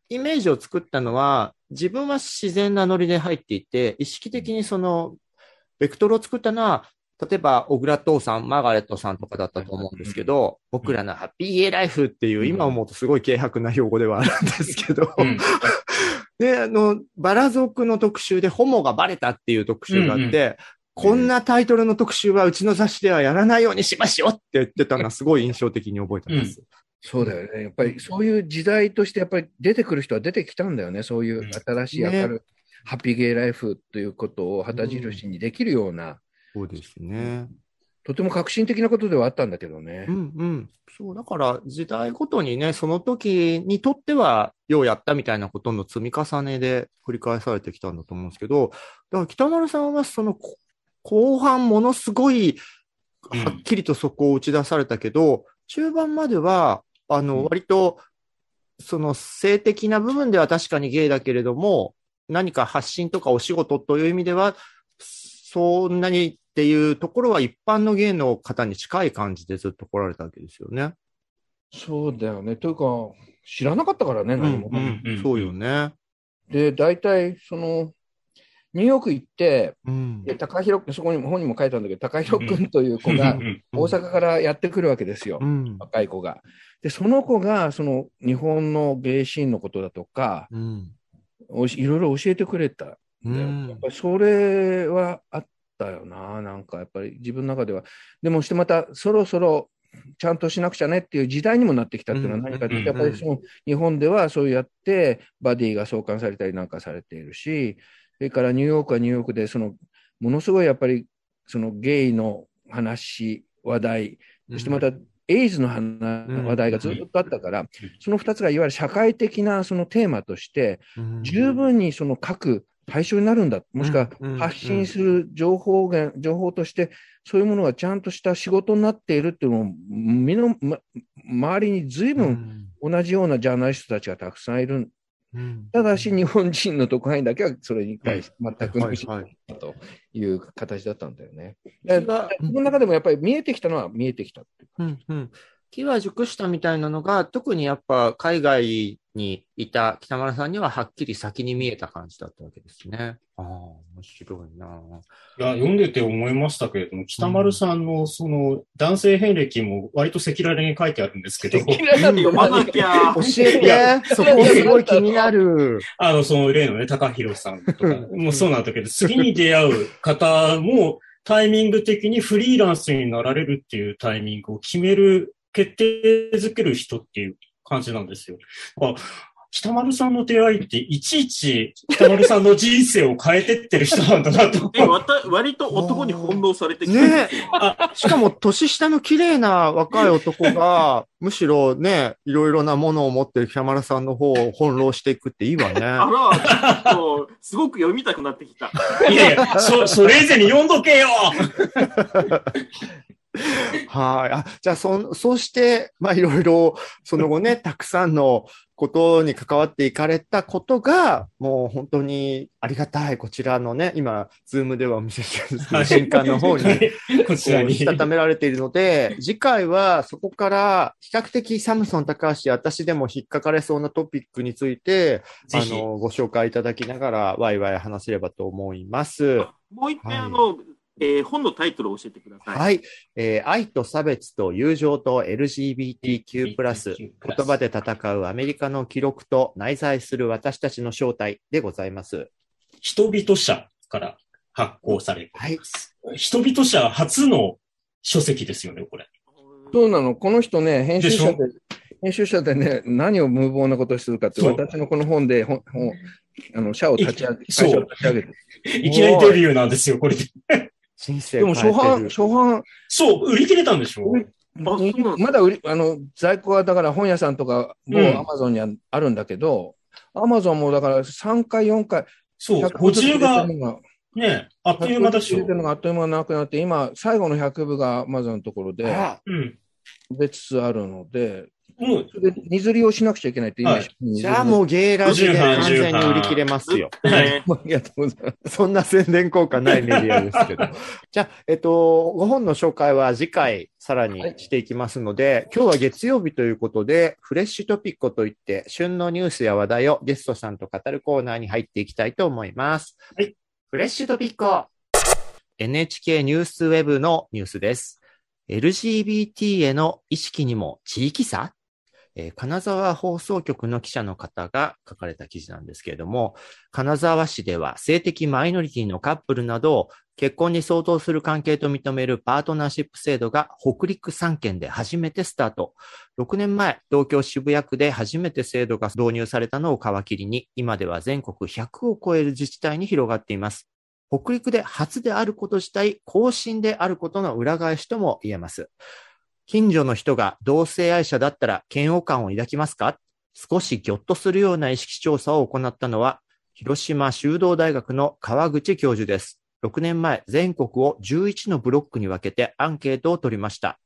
イメージを作ったのは、自分は自然なノリで入っていて、意識的にその、ベクトルを作ったのは、例えば、小倉父さん、マーガレットさんとかだったと思うんですけど、僕らのハッピーゲイライフっていう、今思うとすごい軽薄な用語ではあるんですけど、うん。で、あの、バラ族の特集でホモがバレたっていう特集があって、うんこんなタイトルの特集はうちの雑誌ではやらないようにしましょうって言ってたのはすごい印象的に覚えてます。そうだよね。やっぱりそういう時代としてやっぱり出てくる人は出てきたんだよね。そういう新しい明るい、ねハッピーゲイライフということを旗印にできるような、そうですね。とても革新的なことではあったんだけどねう。んうん。そう、だから時代ごとにね、その時にとっては、ようやったみたいなことの積み重ねで繰り返されてきたんだと思うんですけど、だから北丸さんはそのこ後半ものすごい、うんはっきりとそこを打ち出されたけど、中盤までは、あの、うん割と、その性的な部分では確かにゲイだけれども、何か発信とかお仕事という意味では、そんなにっていうところは一般のゲイの方に近い感じでずっと来られたわけですよね。そうだよね。というか、知らなかったからね、何も。うんうんそうよね。で、大体、その、ニューヨーク行って、うんで高弘、そこにも本にも書いたんだけど、高弘君という子が大阪からやってくるわけですよ。うん若い子が。で、その子が、その日本のゲイシーンのことだとか、うんおしいろいろ教えてくれたやっぱりそれはあったよな、なんかやっぱり自分の中では。でもしてまた、そろそろちゃんとしなくちゃねっていう時代にもなってきたっていうのは何かというと、うん。やっぱりその日本ではそうやってバディが送還されたりなんかされているし、それからニューヨークはニューヨークで、そのものすごいやっぱりそのゲイの話、話題、そしてまた、エイズの話題がずっとあったから、その2つがいわゆる社会的なそのテーマとして、十分にその各対象になるんだ、もしくはうん発信する情報源、情報として、そういうものがちゃんとした仕事になっているっていうのを、身の、ま、周りに随う分ん同じようなジャーナリストたちがたくさんいる。うんただし、日本人の特派員だけはそれに対して全く無視はいはいという形だったんだよね。気が自分の中でもやっぱり見えてきたのは見えてきたっていううんうん。木は熟したみたいなのが、特にやっぱ海外にいた北村さんにははっきり先に見えた感じだったわけですね。ああ、面白いな。いや、読んでて思いましたけれども、北丸さんのその男性遍歴も割と赤裸々に書いてあるんですけど、読まなきゃ教。えて、そこすごい気になる。あの、その例のね、高弘さんとかもそうなんだけど、次に出会う方もタイミング的にフリーランスになられるっていうタイミングを決める、決定づける人っていう感じなんですよ。だから北丸さんの出会いって、いちいち北丸さんの人生を変えてってる人なんだなと。え、わた割と男に翻弄されてきてねしかも年下の綺麗な若い男が、むしろね、いろいろなものを持ってる北村さんの方を翻弄していくっていいわね。あら、ちょっと、すごく読みたくなってきた。いやいや、そ、それ以前に読んどけよはい。あ、じゃあ、そ、そうして、まあ、いろいろ、その後ね、たくさんのことに関わっていかれたことが、もう本当にありがたい。こちらのね、今、ズームではお見せしてるんですけど、新刊の方に、こちらに。したためられているので、次回はそこから比較的サムソン高橋、私でも引っかかれそうなトピックについて、あの、ご紹介いただきながら、ワイワイ話せればと思います。もう一はい遍、あの、えー本のタイトルを教えてください。はい。えー愛と差別と友情と LGBTQ+、言葉で戦うアメリカの記録と内在する私たちの正体でございます。人々社から発行されてはい。人々社初の書籍ですよね、これ。そうなの、この人ね、編集者で編集者でね、何を無謀なことをするかって、そう私のこの本で、本本あの社を立ち上げ、そう会社を立ち上げて。いきなりデビューなんですよ、これで。人生でも初版、初版、そう、売り切れたんでしょ？まだ売り、あの、在庫はだから本屋さんとかもうん。アマゾンにはあるんだけど、アマゾンもだから3回、4回、そう、100補充が部が、ね、あっという間だし。入れてるのがあっという間なくなって、今、最後の100部がアマゾンのところで。出つつあるので、もう、それで荷釣りをしなくちゃいけないって今、はいじゃあもうゲーラジで完全に売り切れますよ。ね。う。ありがとうございます。そんな宣伝効果ないメディアですけど。じゃあ、えっと、ご本の紹介は次回さらにしていきますので、今日は月曜日ということで、フレッシュトピックといって、旬のニュースや話題をゲストさんと語るコーナーに入っていきたいと思います。はい。フレッシュトピック NHK ニュースウェブのニュースです。LGBT への意識にも地域差？えー金沢放送局の記者の方が書かれた記事なんですけれども、金沢市では性的マイノリティのカップルなどを結婚に相当する関係と認めるパートナーシップ制度が北陸3県で初めてスタート。6年前、東京渋谷区で初めて制度が導入されたのを皮切りに、今では全国100を超える自治体に広がっています。北陸で初であること自体、更新であることの裏返しとも言えます。近所の人が同性愛者だったら嫌悪感を抱きますか？少しぎょっとするような意識調査を行ったのは、広島修道大学の川口教授です。6年前、全国を11のブロックに分けてアンケートを取りました。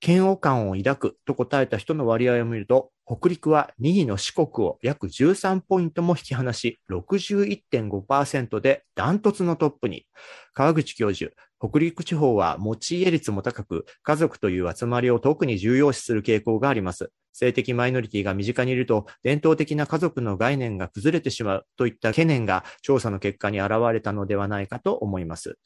嫌悪感を抱くと答えた人の割合を見ると、北陸は2位の四国を約13ポイントも引き離し、61.5%でダントツのトップに。川口教授、北陸地方は持ち家率も高く、家族という集まりを特に重要視する傾向があります。性的マイノリティが身近にいると、伝統的な家族の概念が崩れてしまうといった懸念が調査の結果に現れたのではないかと思います。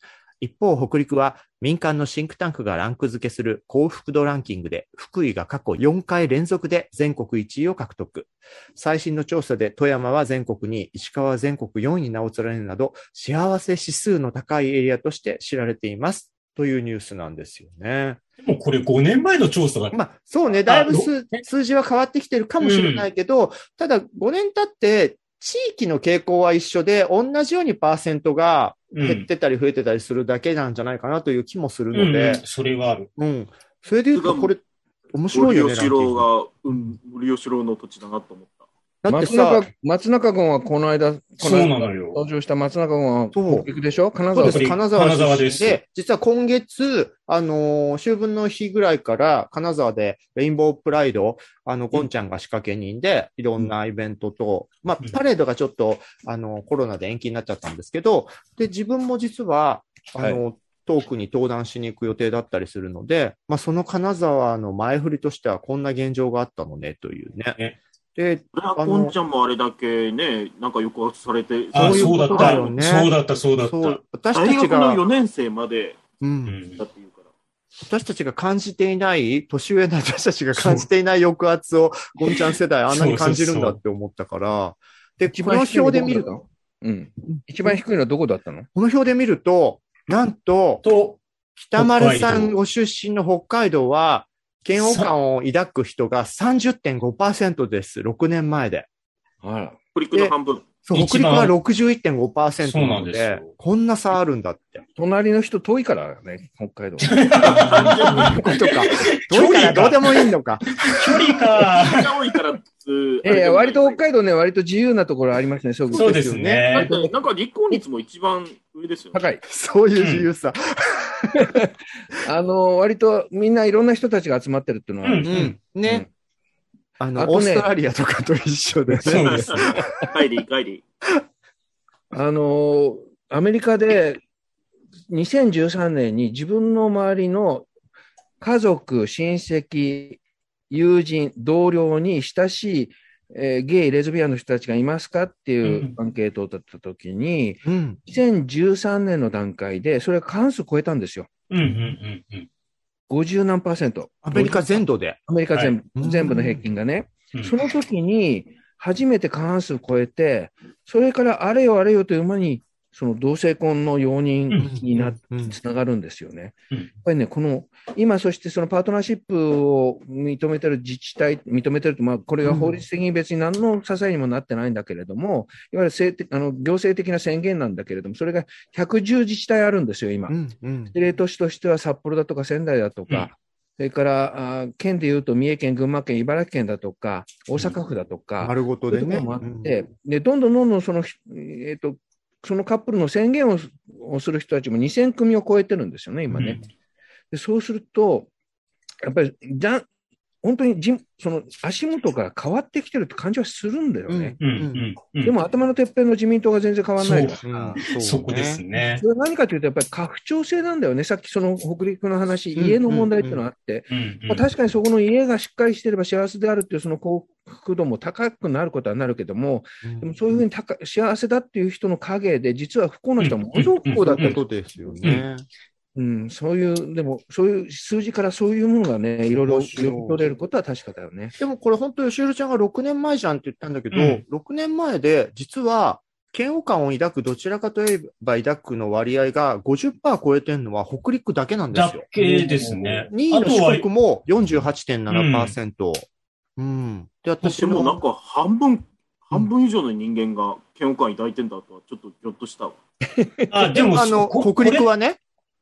一方、北陸は民間のシンクタンクがランク付けする幸福度ランキングで、福井が過去4回連続で全国1位を獲得。最新の調査で富山は全国2位、石川は全国4位に名を連ねるなど、幸せ指数の高いエリアとして知られています。というニュースなんですよね。でもこれ5年前の調査が、まあ、そうね、だいぶあ数数字は変わってきてるかもしれないけど、ただ5年経って、地域の傾向は一緒で、同じようにパーセントが減ってたり増えてたりするだけなんじゃないかなという気もするうん、うんので、それはある。うん。それで言うと、これ、面白いよね、森吉郎が、うん、森吉郎の土地だなと思った。だって松中さ、、松中君はこの間、こそうの間なのよ。登場した松中君はそう。北陸でしょ？金沢そうです、金沢金沢出です。身で、実は今月、あのー秋分の日ぐらいから、金沢でレインボープライド、あの、ゴンちゃんが仕掛け人で、いろんなイベントと、まあうん、パレードがちょっと、あの、コロナで延期になっちゃったんですけど、で、自分も実は、あの、トークに登壇しに行く予定だったりするので、まあ、その金沢の前振りとしては、こんな現状があったのね、というね。ね。で、あのこんちゃんもあれだけね、なんか抑圧されて、あ、そうだった。ことだよねそうだった、そうだった。私た大学のちが、4年生までう、うんんだっていうから。私たちが感じていない、年上の私たちが感じていない抑圧を、ゴンちゃん世代あんなに感じるんだって思ったから、で、一この？表で見ると、うん。一番低いのはどこだったの？この表で見ると、なんと、と、北丸さんご出身の北海道は、嫌悪感を抱く人が30.5%です。6年前で。あら。北陸の半分。そう、北陸は61.5%そうなのでなんでこんな差あるんだって。隣の人遠いからね、北海道。そういうことか。どうからどうでもいいのか。距離か。人が多いから、ええ割と北海道ね、割と自由なところありますね、そうそうですね。なんか立候率も一番上ですよね。高い。そういう自由さ。あの、割とみんないろんな人たちが集まってるっていうのはあるんですようん。ね。あの、あとねオーストラリアとかと一緒でね。そうですね。帰り、帰り。あの、アメリカで2013年に自分の周りの家族、親戚、友人、同僚に親しい、えーゲイ、レズビアンの人たちがいますかっていうアンケートを取ったときに、うん。2013年の段階で、それが過半数超えたんですよ。うんうんうんうん。50何パーセント。アメリカ全土で。アメリカ全部、はい全部の平均がね。うんその時に、初めて過半数超えて、それからあれよあれよという間に、その同性婚の容認につながるんですよね。うんやっぱりね、この、今、そしてそのパートナーシップを認めてる自治体、認めてると、まあ、これが法律的に別に何の支えにもなってないんだけれども、いわゆるあの行政的な宣言なんだけれども、それが110自治体あるんですよ、今う。ん。うん。事例都市としては札幌だとか仙台だとか、うんそれからあー県でいうと三重県、群馬県、茨城県だとか、大阪府だとか、丸ごとでね。そういうもあって、で、どんどんどんどんその、えっ、と、そのカップルの宣言をする人たちも2000組を超えてるんですよね、今ね。でそうすると、やっぱり本当にじその足元から変わってきてるって感じはするんだよね。うんうんうん。でも頭のてっぺんの自民党が全然変わらないか。ら。う。ん。そこです。ね。それは何かというと、やっぱり家父長制なんだよね。さっきその北陸の話、うん家の問題っていうのがあって、うんまあ、確かにそこの家がしっかりしてれば幸せであるっていうその幸福度も高くなることはなるけども、でもそういうふうに高幸せだっていう人の陰で、実は不幸な人はものすごく不幸だった。とですよね。うん、そういう、でも、そういう数字からそういうものがね、いろいろ読み取れることは確かだよね。でもこれ本当、吉弘ちゃんが6年前じゃんって言ったんだけど、うん6年前で実は嫌悪感を抱く、どちらかといえば抱くの割合が50%超えてるのは北陸だけなんですだよ。けですね。2位の四国も48.7%。うん。で、私でもなんも、か半分、半分以上の人間が嫌悪感抱いてんだとはちょっとぎょっとしたわ。あ、でも、あの、こ北陸はね、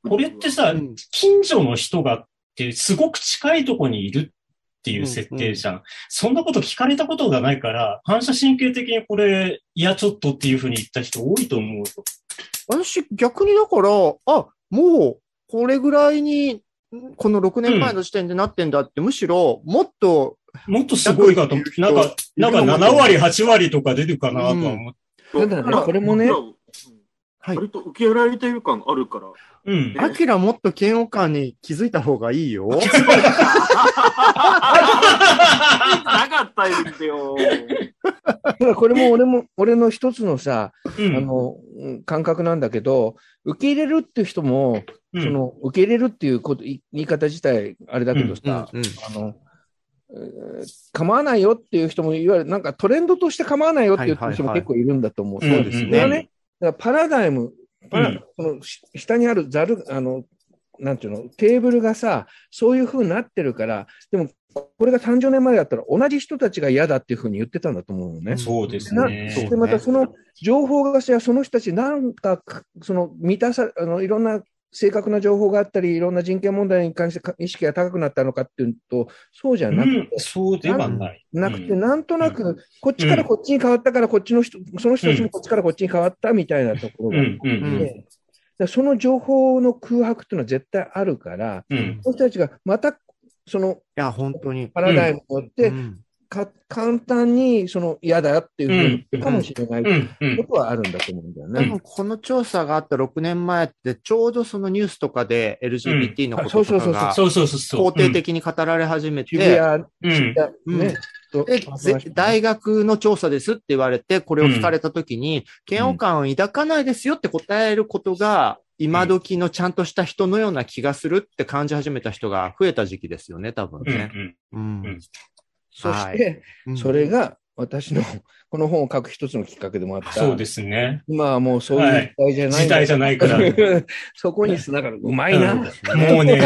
これってさ、うん近所の人がってすごく近いとこにいるっていう設定じゃん。そんなこと聞かれたことがないから、反射神経的にこれ、いや、ちょっとっていうふうに言った人多いと思うよ。私逆にだから、あ、もうこれぐらいに、この6年前の時点でなってんだって、むしろもっと、もっとすごいかと思って、なんか、なんか7割、8割とか出るかなとは思って。ただねこれもねうんはい割と受け入れられてる感あるから。うん。アキラもっと嫌悪感に気づいた方がいいよ。なかったんですよ。だからこれも俺も、俺の一つのさ、うんあの、うん感覚なんだけど、受け入れるっていう人も、うんその、受け入れるっていうこと、い言い方自体、あれだけどさ、うんうんあの、えー構わないよっていう人も、いわゆるなんかトレンドとして構わないよっていう人も結構いるんだと思う。そうですね、だからパラダイム、パラうんそのし下にあるざる、あの、なんていうの、テーブルがさ、そういう風になってるから、でも、これが30年前だったら同じ人たちが嫌だっていう風に言ってたんだと思うのね。そうですなね。で、またその情報がしその人たちなんか、その満たさ、あの、いろんな正確な情報があったり、いろんな人権問題に関してか意識が高くなったのかっていうと、そうじゃなくて、うん、そうではない。なくて、うん。なんとなく、こっちからこっちに変わったから、こっちの人、その人たちもこっちからこっちに変わったみたいなところがあって、うん。うん。うん。だからその情報の空白っていうのは絶対あるから、うん。その人たちがまた、そのいや、本当に。パラダイムによって、うんか簡単にその嫌だっていうふうにかもしれないことはあるんだと思うんだよね。多分この調査があった6年前って、ちょうどそのニュースとかで LGBT のこととかがそうそうそうそう。肯定的に語られ始め渋て、大学の調査ですって言われて、これを聞かれたときに、嫌悪感を抱かないですよって答えることが、今時のちゃんとした人のような気がするって感じ始めた人が増えた時期ですよね、多分うん。ね。うん。うんそしはて、うんそれが私の この本を書く一つのきっかけでもあった。そうですね。今はもうそういう時代じゃない時代じゃないから。そこに繋がる。うまいな。もうね、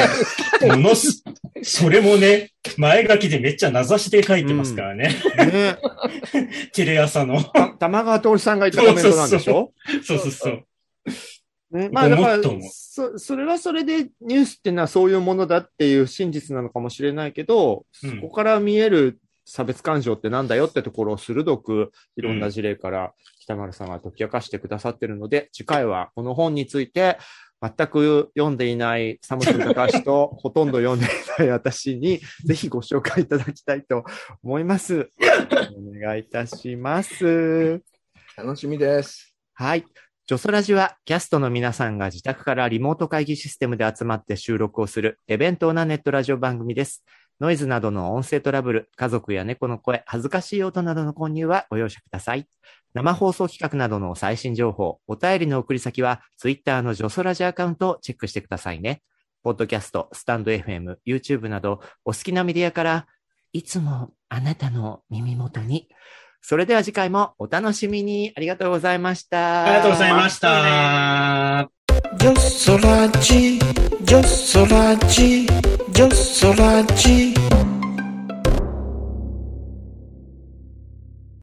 ものす、それもね、前書きでめっちゃ名指しで書いてますからね。ね。テレ朝の。た玉川徹さんが言ったコメントなんでしょ？そうそうそう。ね、まあだからそ、それはそれでニュースっていうのはそういうものだっていう真実なのかもしれないけど、うんそこから見える差別感情ってなんだよってところを鋭くいろんな事例から北丸さんが解き明かしてくださってるので、次回はこの本について全く読んでいないサムソン高橋と ほとんど読んでいない私にぜひご紹介いただきたいと思います。お願いいたします。楽しみです。はい。ジョソラジはキャストの皆さんが自宅からリモート会議システムで集まって収録をするエベントなネットラジオ番組です。ノイズなどの音声トラブル、家族や猫の声、恥ずかしい音などの購入はご容赦ください。生放送企画などの最新情報、お便りの送り先は、ツイッターのジョソラジアカウントをチェックしてくださいね。ポッドキャスト、スタンド FM、YouTube など、お好きなメディアから、いつもあなたの耳元に。それでは次回もお楽しみに。ありがとうございました。ありがとうございました。ジョソラジ、ジョソラジ、ジョソラジ。